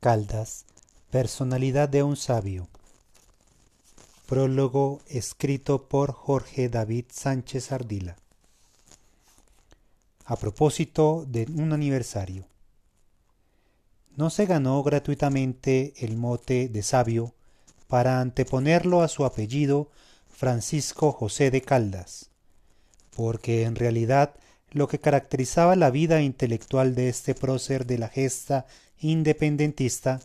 Caldas, personalidad de un sabio. Prólogo escrito por Jorge David Sánchez Ardila. A propósito de un aniversario. No se ganó gratuitamente el mote de sabio para anteponerlo a su apellido Francisco José de Caldas, porque en realidad lo que caracterizaba la vida intelectual de este prócer de la gesta independentista,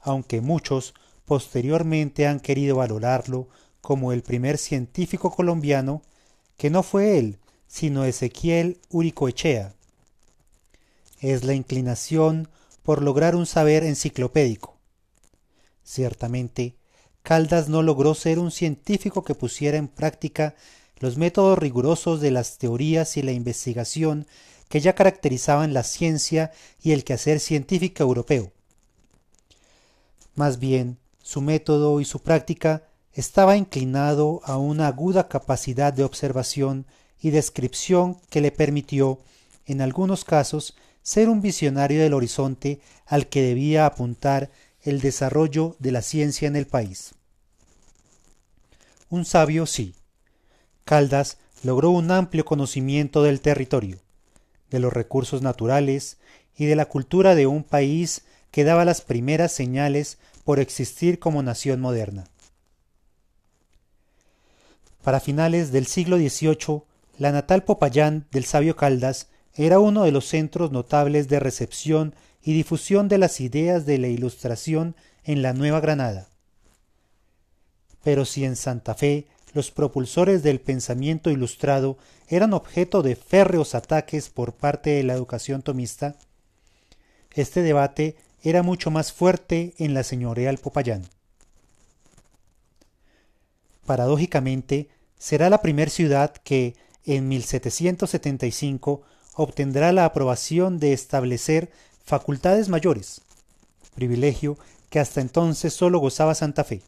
aunque muchos posteriormente han querido valorarlo como el primer científico colombiano, que no fue él, sino Ezequiel Uricoechea. Es la inclinación por lograr un saber enciclopédico. Ciertamente, Caldas no logró ser un científico que pusiera en práctica los métodos rigurosos de las teorías y la investigación que ya caracterizaban la ciencia y el quehacer científico europeo. Más bien, su método y su práctica estaba inclinado a una aguda capacidad de observación y descripción que le permitió, en algunos casos, ser un visionario del horizonte al que debía apuntar el desarrollo de la ciencia en el país. Un sabio sí. Caldas logró un amplio conocimiento del territorio, de los recursos naturales y de la cultura de un país que daba las primeras señales por existir como nación moderna. Para finales del siglo XVIII, la natal Popayán del sabio Caldas era uno de los centros notables de recepción y difusión de las ideas de la Ilustración en la Nueva Granada. Pero si en Santa Fe los propulsores del pensamiento ilustrado eran objeto de férreos ataques por parte de la educación tomista, este debate era mucho más fuerte en la señorial Popayán. Paradójicamente, será la primer ciudad que, en 1775, obtendrá la aprobación de establecer facultades mayores, privilegio que hasta entonces sólo gozaba Santa Fe,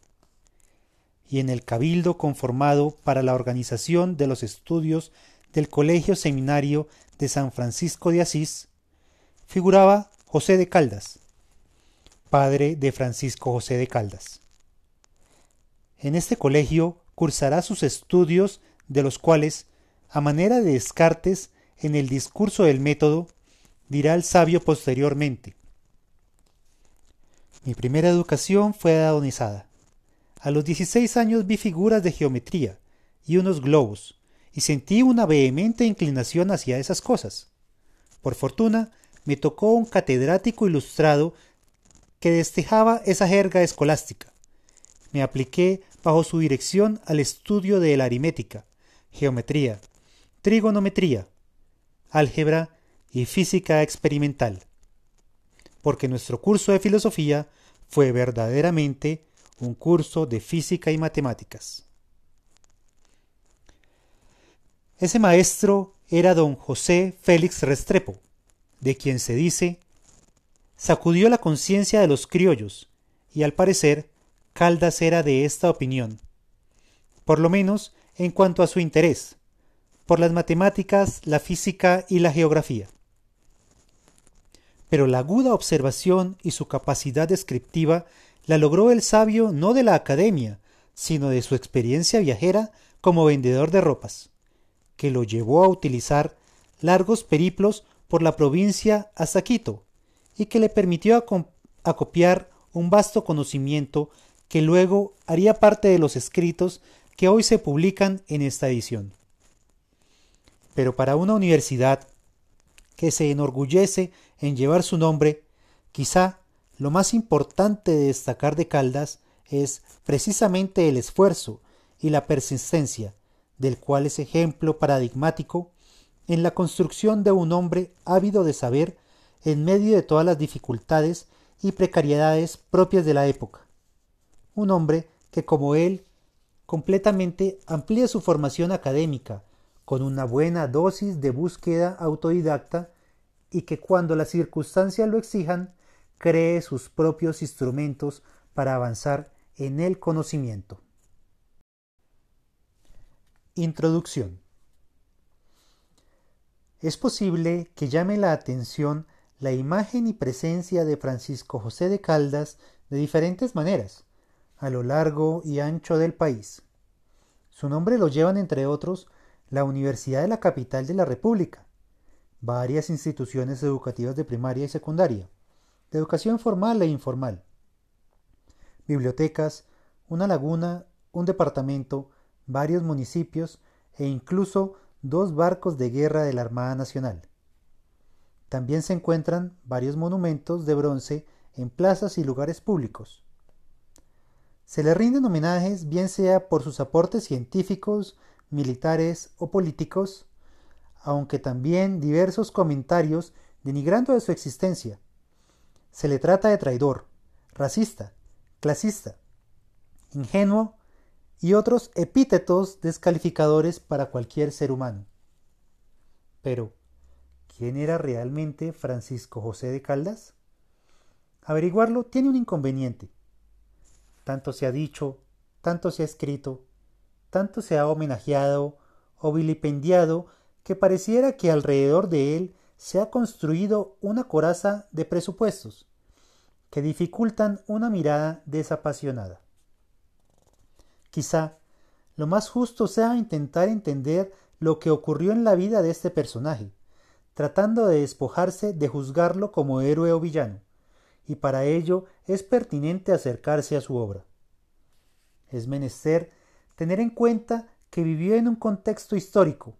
y en el cabildo conformado para la organización de los estudios del Colegio Seminario de San Francisco de Asís, figuraba José de Caldas, padre de Francisco José de Caldas. En este colegio cursará sus estudios, de los cuales, a manera de descartes, en el discurso del método, dirá el sabio posteriormente. Mi primera educación fue adonizada. A los dieciséis años vi figuras de geometría y unos globos, y sentí una vehemente inclinación hacia esas cosas. Por fortuna, me tocó un catedrático ilustrado que destejaba esa jerga escolástica. Me apliqué bajo su dirección al estudio de la aritmética, geometría, trigonometría, álgebra y física experimental. Porque nuestro curso de filosofía fue verdaderamente un curso de física y matemáticas. Ese maestro era don José Félix Restrepo, de quien se dice sacudió la conciencia de los criollos, y al parecer Caldas era de esta opinión, por lo menos en cuanto a su interés, por las matemáticas, la física y la geografía. Pero la aguda observación y su capacidad descriptiva la logró el sabio no de la academia, sino de su experiencia viajera como vendedor de ropas, que lo llevó a utilizar largos periplos por la provincia hasta Quito, y que le permitió acopiar un vasto conocimiento que luego haría parte de los escritos que hoy se publican en esta edición. Pero para una universidad que se enorgullece en llevar su nombre, quizá lo más importante de destacar de Caldas es precisamente el esfuerzo y la persistencia, del cual es ejemplo paradigmático en la construcción de un hombre ávido de saber en medio de todas las dificultades y precariedades propias de la época. Un hombre que, como él, completamente amplía su formación académica con una buena dosis de búsqueda autodidacta y que cuando las circunstancias lo exijan, cree sus propios instrumentos para avanzar en el conocimiento. Introducción. Es posible que llame la atención la imagen y presencia de Francisco José de Caldas de diferentes maneras, a lo largo y ancho del país. Su nombre lo llevan, entre otros, la Universidad de la Capital de la República, varias instituciones educativas de primaria y secundaria, de educación formal e informal, bibliotecas, una laguna, un departamento, varios municipios e incluso dos barcos de guerra de la Armada Nacional. También se encuentran varios monumentos de bronce en plazas y lugares públicos. Se le rinden homenajes bien sea por sus aportes científicos, militares o políticos, aunque también diversos comentarios denigrando de su existencia. Se le trata de traidor, racista, clasista, ingenuo y otros epítetos descalificadores para cualquier ser humano. Pero, ¿quién era realmente Francisco José de Caldas? Averiguarlo tiene un inconveniente. Tanto se ha dicho, tanto se ha escrito, tanto se ha homenajeado o vilipendiado que pareciera que alrededor de él se ha construido una coraza de presupuestos que dificultan una mirada desapasionada. Quizá lo más justo sea intentar entender lo que ocurrió en la vida de este personaje, tratando de despojarse de juzgarlo como héroe o villano, y para ello es pertinente acercarse a su obra. Es menester tener en cuenta que vivió en un contexto histórico,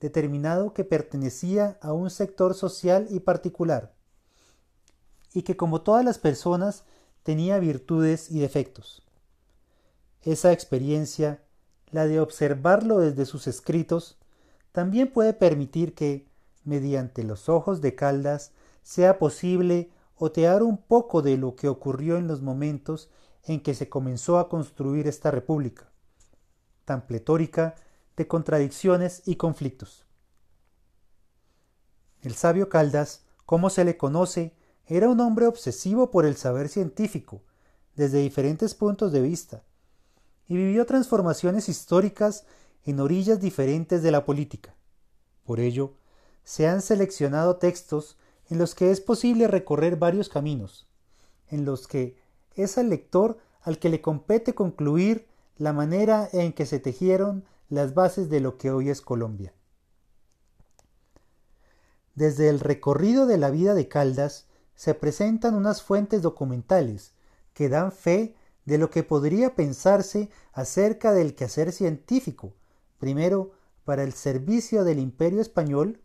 determinado que pertenecía a un sector social y particular, y que como todas las personas tenía virtudes y defectos. Esa experiencia, la de observarlo desde sus escritos, también puede permitir que, mediante los ojos de Caldas, sea posible otear un poco de lo que ocurrió en los momentos en que se comenzó a construir esta república, tan pletórica de contradicciones y conflictos. El sabio Caldas, como se le conoce, era un hombre obsesivo por el saber científico, desde diferentes puntos de vista, y vivió transformaciones históricas en orillas diferentes de la política. Por ello, se han seleccionado textos en los que es posible recorrer varios caminos, en los que es al lector al que le compete concluir la manera en que se tejieron las bases de lo que hoy es Colombia. Desde el recorrido de la vida de Caldas se presentan unas fuentes documentales que dan fe de lo que podría pensarse acerca del quehacer científico, primero para el servicio del imperio español,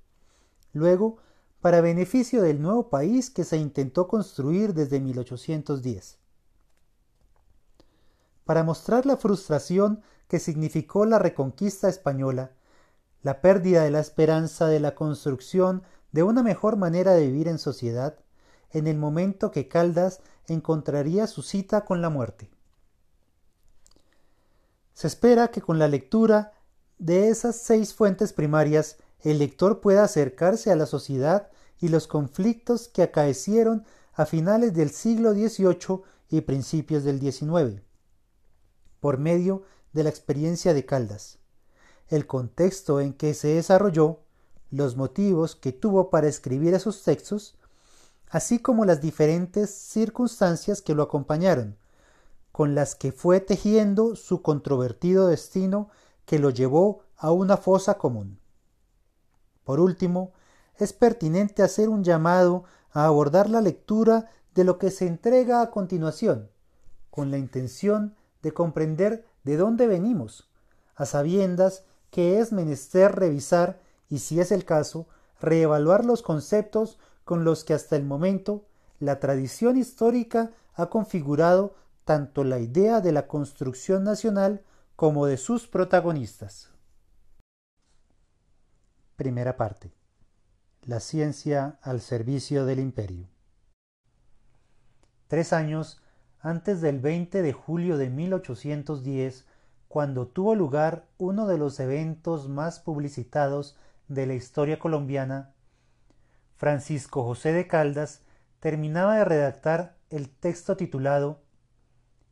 luego para beneficio del nuevo país que se intentó construir desde 1810. Para mostrar la frustración que significó la reconquista española, la pérdida de la esperanza de la construcción de una mejor manera de vivir en sociedad, en el momento que Caldas encontraría su cita con la muerte. Se espera que con la lectura de esas seis fuentes primarias el lector pueda acercarse a la sociedad y los conflictos que acaecieron a finales del siglo XVIII y principios del XIX, por medio de la experiencia de Caldas, el contexto en que se desarrolló, los motivos que tuvo para escribir esos textos así como las diferentes circunstancias que lo acompañaron, con las que fue tejiendo su controvertido destino que lo llevó a una fosa común. Por último, es pertinente hacer un llamado a abordar la lectura de lo que se entrega a continuación, con la intención de comprender de dónde venimos, a sabiendas que es menester revisar y, si es el caso, reevaluar los conceptos con los que hasta el momento la tradición histórica ha configurado tanto la idea de la construcción nacional como de sus protagonistas. Primera parte. La ciencia al servicio del imperio. Tres años antes del 20 de julio de 1810, cuando tuvo lugar uno de los eventos más publicitados de la historia colombiana, Francisco José de Caldas terminaba de redactar el texto titulado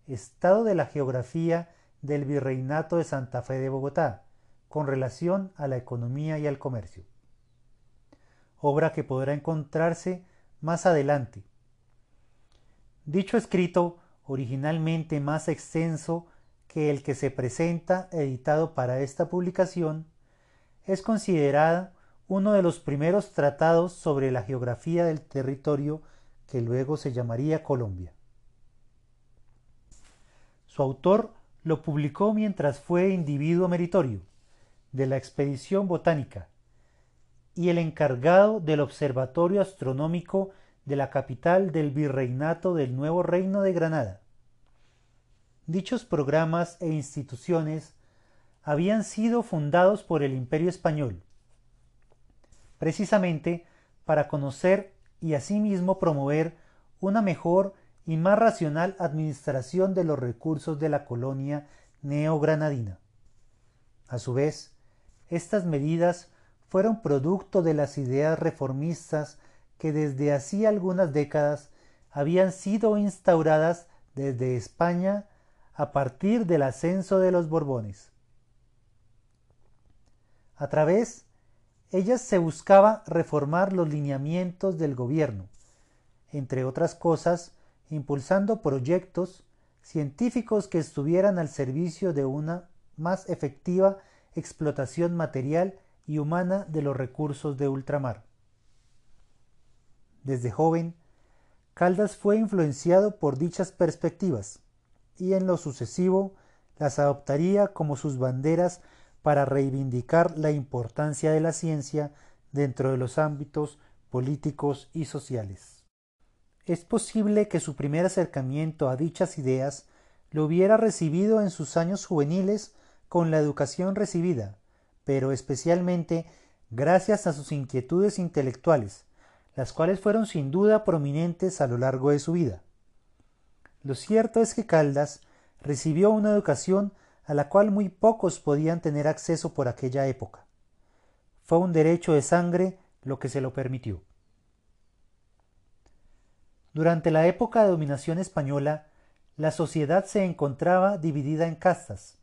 Estado de la Geografía del Virreinato de Santa Fe de Bogotá, con relación a la economía y al comercio. Obra que podrá encontrarse más adelante. Dicho escrito, originalmente más extenso que el que se presenta editado para esta publicación, es considerada uno de los primeros tratados sobre la geografía del territorio que luego se llamaría Colombia. Su autor lo publicó mientras fue individuo meritorio de la expedición botánica y el encargado del Observatorio Astronómico de la capital del Virreinato del Nuevo Reino de Granada. Dichos programas e instituciones habían sido fundados por el Imperio Español, precisamente para conocer y asimismo promover una mejor y más racional administración de los recursos de la colonia neogranadina. A su vez, estas medidas fueron producto de las ideas reformistas que desde hacía algunas décadas habían sido instauradas desde España a partir del ascenso de los Borbones. A través, ellas se buscaba reformar los lineamientos del gobierno, entre otras cosas, impulsando proyectos científicos que estuvieran al servicio de una más efectiva explotación material y humana de los recursos de ultramar. Desde joven, Caldas fue influenciado por dichas perspectivas y en lo sucesivo las adoptaría como sus banderas para reivindicar la importancia de la ciencia dentro de los ámbitos políticos y sociales. Es posible que su primer acercamiento a dichas ideas lo hubiera recibido en sus años juveniles con la educación recibida, pero especialmente gracias a sus inquietudes intelectuales, las cuales fueron sin duda prominentes a lo largo de su vida. Lo cierto es que Caldas recibió una educación a la cual muy pocos podían tener acceso por aquella época. Fue un derecho de sangre lo que se lo permitió. Durante la época de dominación española, la sociedad se encontraba dividida en castas,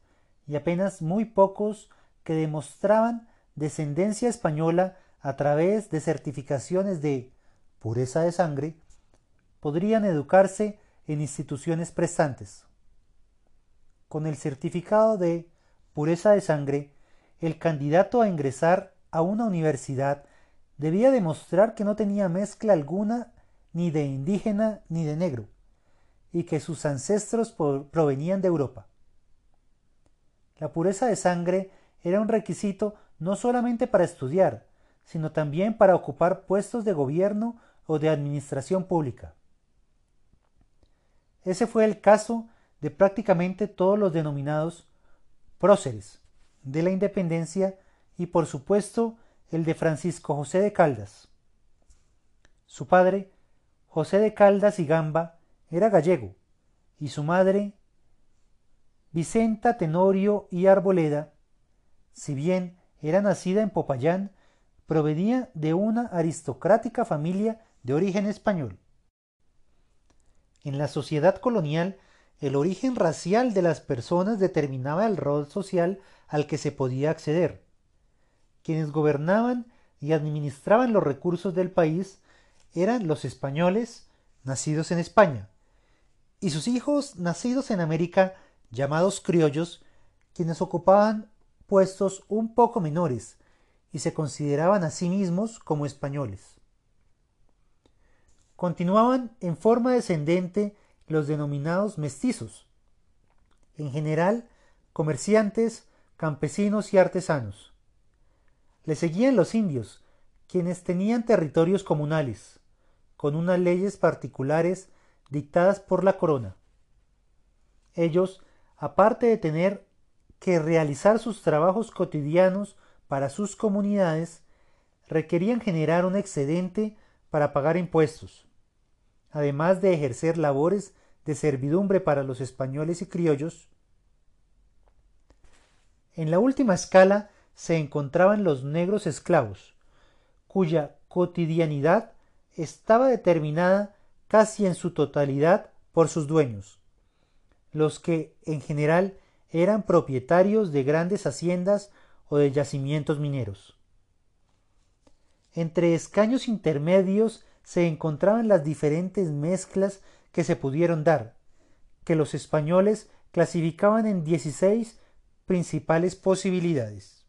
y apenas muy pocos que demostraban descendencia española a través de certificaciones de pureza de sangre, podrían educarse en instituciones prestantes. Con el certificado de pureza de sangre, el candidato a ingresar a una universidad debía demostrar que no tenía mezcla alguna ni de indígena ni de negro, y que sus ancestros provenían de Europa. La pureza de sangre era un requisito no solamente para estudiar, sino también para ocupar puestos de gobierno o de administración pública. Ese fue el caso de prácticamente todos los denominados próceres de la independencia y por supuesto el de Francisco José de Caldas. Su padre, José de Caldas y Gamba, era gallego y su madre, Vicenta Tenorio y Arboleda, si bien era nacida en Popayán, provenía de una aristocrática familia de origen español. En la sociedad colonial, el origen racial de las personas determinaba el rol social al que se podía acceder. Quienes gobernaban y administraban los recursos del país eran los españoles nacidos en España, y sus hijos nacidos en América llamados criollos, quienes ocupaban puestos un poco menores y se consideraban a sí mismos como españoles. Continuaban en forma descendente los denominados mestizos, en general comerciantes, campesinos y artesanos. Le seguían los indios, quienes tenían territorios comunales, con unas leyes particulares dictadas por la corona. Ellos aparte de tener que realizar sus trabajos cotidianos para sus comunidades, requerían generar un excedente para pagar impuestos, además de ejercer labores de servidumbre para los españoles y criollos. En la última escala se encontraban los negros esclavos, cuya cotidianidad estaba determinada casi en su totalidad por sus dueños los que en general eran propietarios de grandes haciendas o de yacimientos mineros. Entre escaños intermedios se encontraban las diferentes mezclas que se pudieron dar, que los españoles clasificaban en 16 principales posibilidades.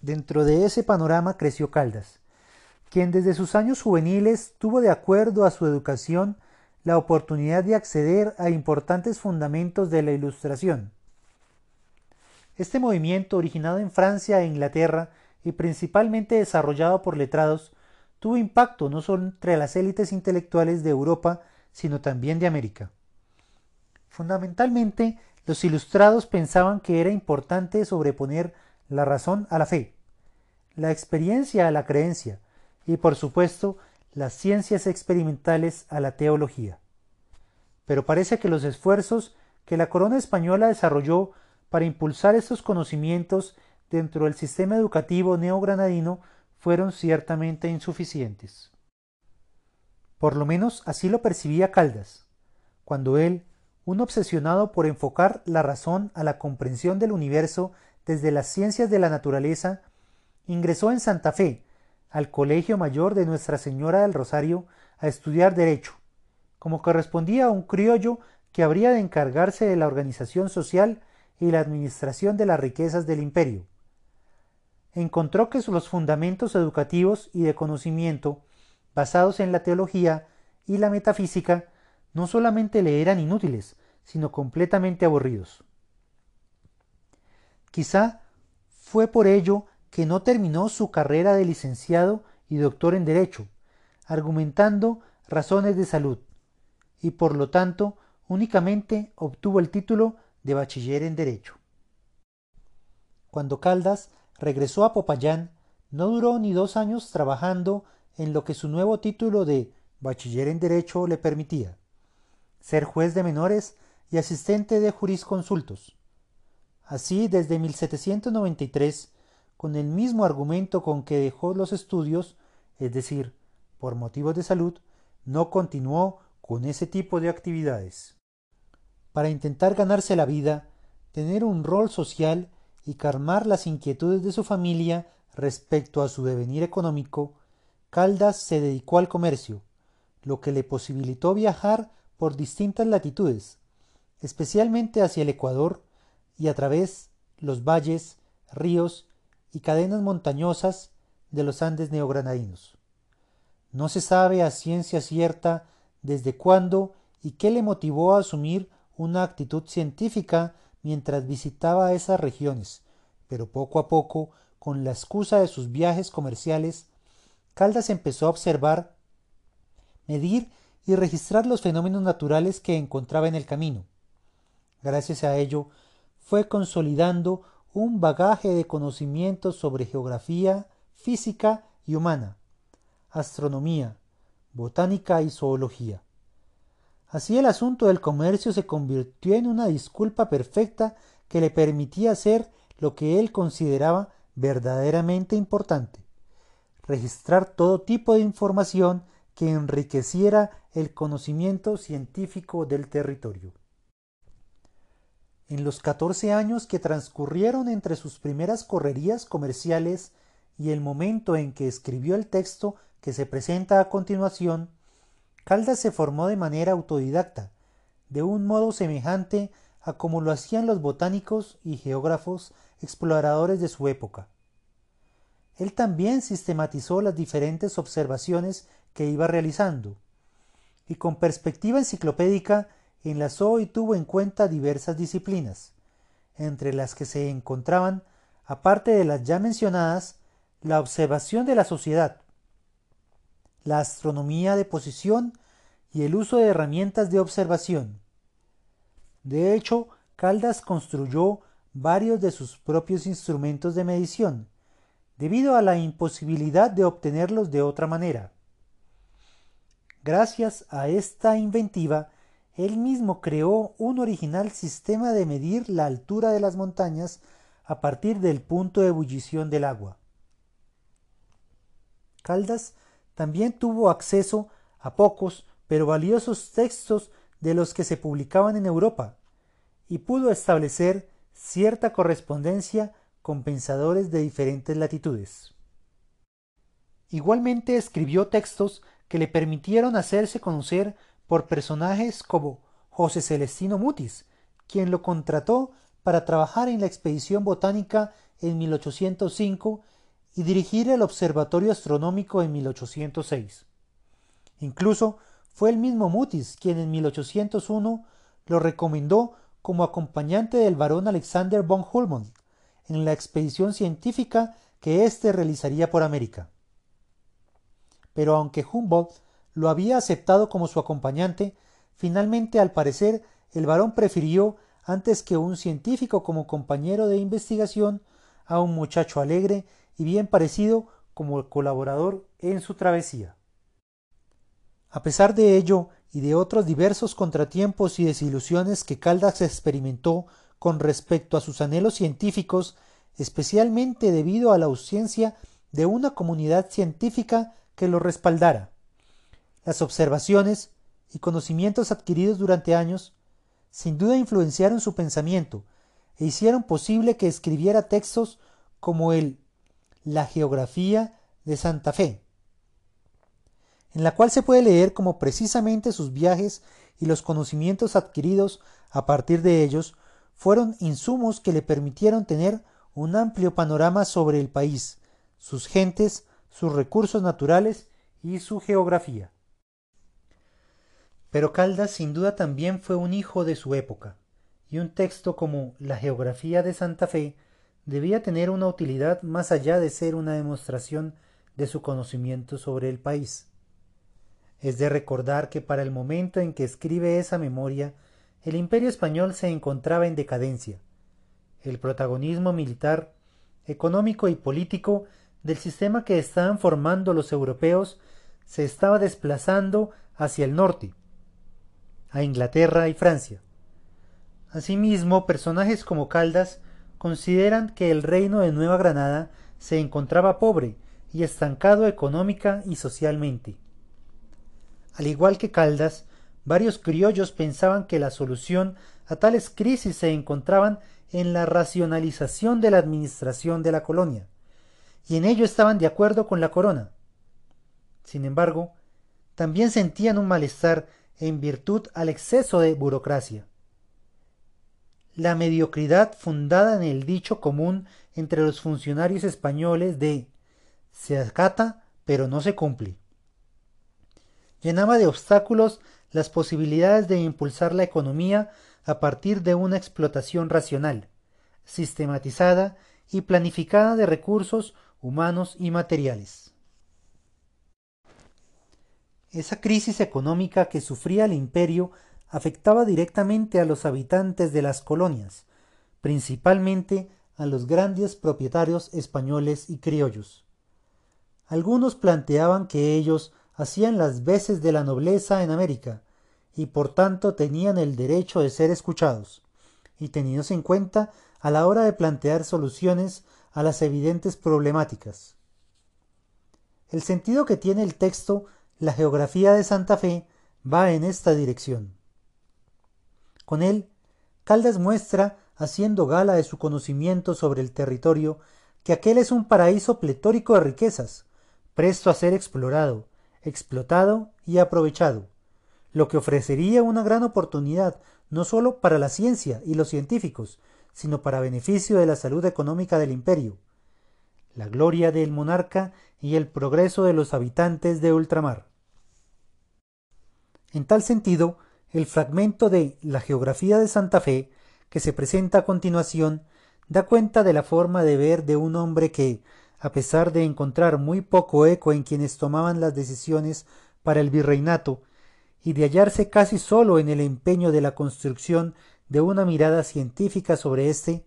Dentro de ese panorama creció Caldas, quien desde sus años juveniles tuvo de acuerdo a su educación la oportunidad de acceder a importantes fundamentos de la Ilustración. Este movimiento, originado en Francia e Inglaterra y principalmente desarrollado por letrados, tuvo impacto no solo entre las élites intelectuales de Europa, sino también de América. Fundamentalmente, los ilustrados pensaban que era importante sobreponer la razón a la fe, la experiencia a la creencia y, por supuesto, las ciencias experimentales a la teología. Pero parece que los esfuerzos que la corona española desarrolló para impulsar estos conocimientos dentro del sistema educativo neogranadino fueron ciertamente insuficientes. Por lo menos así lo percibía Caldas, cuando él, un obsesionado por enfocar la razón a la comprensión del universo desde las ciencias de la naturaleza, ingresó en Santa Fe, al Colegio Mayor de Nuestra Señora del Rosario, a estudiar Derecho, como correspondía a un criollo que habría de encargarse de la organización social y la administración de las riquezas del imperio encontró que los fundamentos educativos y de conocimiento basados en la teología y la metafísica no solamente le eran inútiles, sino completamente aburridos. Quizá fue por ello que no terminó su carrera de licenciado y doctor en Derecho, argumentando razones de salud, y por lo tanto únicamente obtuvo el título de bachiller en Derecho. Cuando Caldas regresó a Popayán, no duró ni dos años trabajando en lo que su nuevo título de bachiller en Derecho le permitía, ser juez de menores y asistente de jurisconsultos. Así, desde 1793, con el mismo argumento con que dejó los estudios, es decir, por motivos de salud, no continuó con ese tipo de actividades. Para intentar ganarse la vida, tener un rol social y calmar las inquietudes de su familia respecto a su devenir económico, Caldas se dedicó al comercio, lo que le posibilitó viajar por distintas latitudes, especialmente hacia el Ecuador y a través los valles, ríos y cadenas montañosas de los Andes neogranadinos. No se sabe a ciencia cierta desde cuándo y qué le motivó a asumir una actitud científica mientras visitaba esas regiones, pero poco a poco, con la excusa de sus viajes comerciales, Caldas empezó a observar, medir y registrar los fenómenos naturales que encontraba en el camino. Gracias a ello, fue consolidando un bagaje de conocimientos sobre geografía, física y humana, astronomía, botánica y zoología. Así el asunto del comercio se convirtió en una disculpa perfecta que le permitía hacer lo que él consideraba verdaderamente importante, registrar todo tipo de información que enriqueciera el conocimiento científico del territorio. En los catorce años que transcurrieron entre sus primeras correrías comerciales y el momento en que escribió el texto que se presenta a continuación, Caldas se formó de manera autodidacta, de un modo semejante a como lo hacían los botánicos y geógrafos exploradores de su época. Él también sistematizó las diferentes observaciones que iba realizando, y con perspectiva enciclopédica enlazó y tuvo en cuenta diversas disciplinas, entre las que se encontraban, aparte de las ya mencionadas, la observación de la sociedad, la astronomía de posición y el uso de herramientas de observación. De hecho, Caldas construyó varios de sus propios instrumentos de medición, debido a la imposibilidad de obtenerlos de otra manera. Gracias a esta inventiva, él mismo creó un original sistema de medir la altura de las montañas a partir del punto de ebullición del agua. Caldas también tuvo acceso a pocos pero valiosos textos de los que se publicaban en Europa, y pudo establecer cierta correspondencia con pensadores de diferentes latitudes. Igualmente escribió textos que le permitieron hacerse conocer por personajes como José Celestino Mutis, quien lo contrató para trabajar en la expedición botánica en 1805 y dirigir el Observatorio Astronómico en 1806. Incluso fue el mismo Mutis quien en 1801 lo recomendó como acompañante del barón Alexander von Humboldt en la expedición científica que éste realizaría por América. Pero aunque Humboldt lo había aceptado como su acompañante, finalmente al parecer el barón prefirió antes que un científico como compañero de investigación a un muchacho alegre y bien parecido como colaborador en su travesía. A pesar de ello y de otros diversos contratiempos y desilusiones que Caldas experimentó con respecto a sus anhelos científicos, especialmente debido a la ausencia de una comunidad científica que lo respaldara. Las observaciones y conocimientos adquiridos durante años sin duda influenciaron su pensamiento e hicieron posible que escribiera textos como el La geografía de Santa Fe, en la cual se puede leer como precisamente sus viajes y los conocimientos adquiridos a partir de ellos fueron insumos que le permitieron tener un amplio panorama sobre el país, sus gentes, sus recursos naturales y su geografía. Pero Caldas sin duda también fue un hijo de su época, y un texto como La geografía de Santa Fe debía tener una utilidad más allá de ser una demostración de su conocimiento sobre el país. Es de recordar que para el momento en que escribe esa memoria, el imperio español se encontraba en decadencia. El protagonismo militar, económico y político del sistema que estaban formando los europeos se estaba desplazando hacia el norte, a Inglaterra y Francia. Asimismo, personajes como Caldas consideran que el reino de Nueva Granada se encontraba pobre y estancado económica y socialmente. Al igual que Caldas, varios criollos pensaban que la solución a tales crisis se encontraban en la racionalización de la administración de la colonia, y en ello estaban de acuerdo con la corona. Sin embargo, también sentían un malestar en virtud al exceso de burocracia. La mediocridad fundada en el dicho común entre los funcionarios españoles de se acata pero no se cumple. Llenaba de obstáculos las posibilidades de impulsar la economía a partir de una explotación racional, sistematizada y planificada de recursos humanos y materiales. Esa crisis económica que sufría el imperio afectaba directamente a los habitantes de las colonias, principalmente a los grandes propietarios españoles y criollos. Algunos planteaban que ellos hacían las veces de la nobleza en América, y por tanto tenían el derecho de ser escuchados, y tenidos en cuenta a la hora de plantear soluciones a las evidentes problemáticas. El sentido que tiene el texto la geografía de Santa Fe va en esta dirección. Con él, Caldas muestra, haciendo gala de su conocimiento sobre el territorio, que aquel es un paraíso pletórico de riquezas, presto a ser explorado, explotado y aprovechado, lo que ofrecería una gran oportunidad no sólo para la ciencia y los científicos, sino para beneficio de la salud económica del imperio, la gloria del monarca y el progreso de los habitantes de ultramar. En tal sentido, el fragmento de La geografía de Santa Fe, que se presenta a continuación, da cuenta de la forma de ver de un hombre que, a pesar de encontrar muy poco eco en quienes tomaban las decisiones para el virreinato, y de hallarse casi solo en el empeño de la construcción de una mirada científica sobre éste,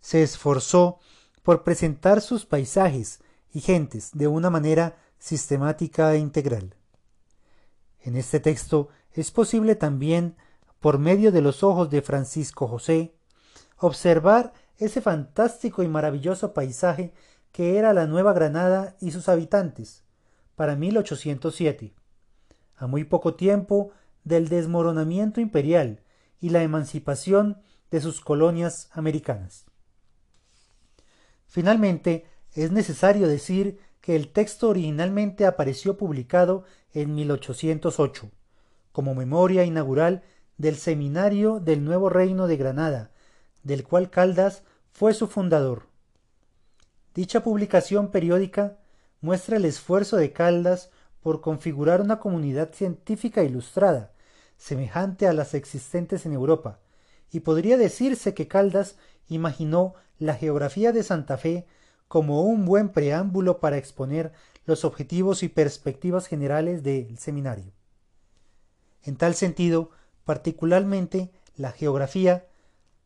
se esforzó por presentar sus paisajes y gentes de una manera sistemática e integral. En este texto es posible también, por medio de los ojos de Francisco José, observar ese fantástico y maravilloso paisaje que era la Nueva Granada y sus habitantes, para 1807, a muy poco tiempo del desmoronamiento imperial y la emancipación de sus colonias americanas. Finalmente, es necesario decir que el texto originalmente apareció publicado en 1808, como memoria inaugural del Seminario del Nuevo Reino de Granada, del cual Caldas fue su fundador. Dicha publicación periódica muestra el esfuerzo de Caldas por configurar una comunidad científica ilustrada, semejante a las existentes en Europa, y podría decirse que Caldas imaginó la geografía de Santa Fe como un buen preámbulo para exponer los objetivos y perspectivas generales del seminario. En tal sentido, particularmente la geografía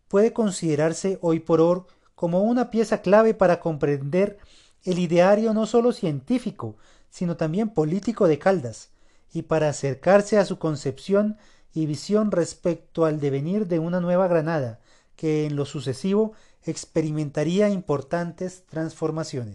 puede considerarse hoy por hoy como una pieza clave para comprender el ideario no solo científico, sino también político de Caldas, y para acercarse a su concepción y visión respecto al devenir de una nueva Granada, que en lo sucesivo experimentaría importantes transformaciones.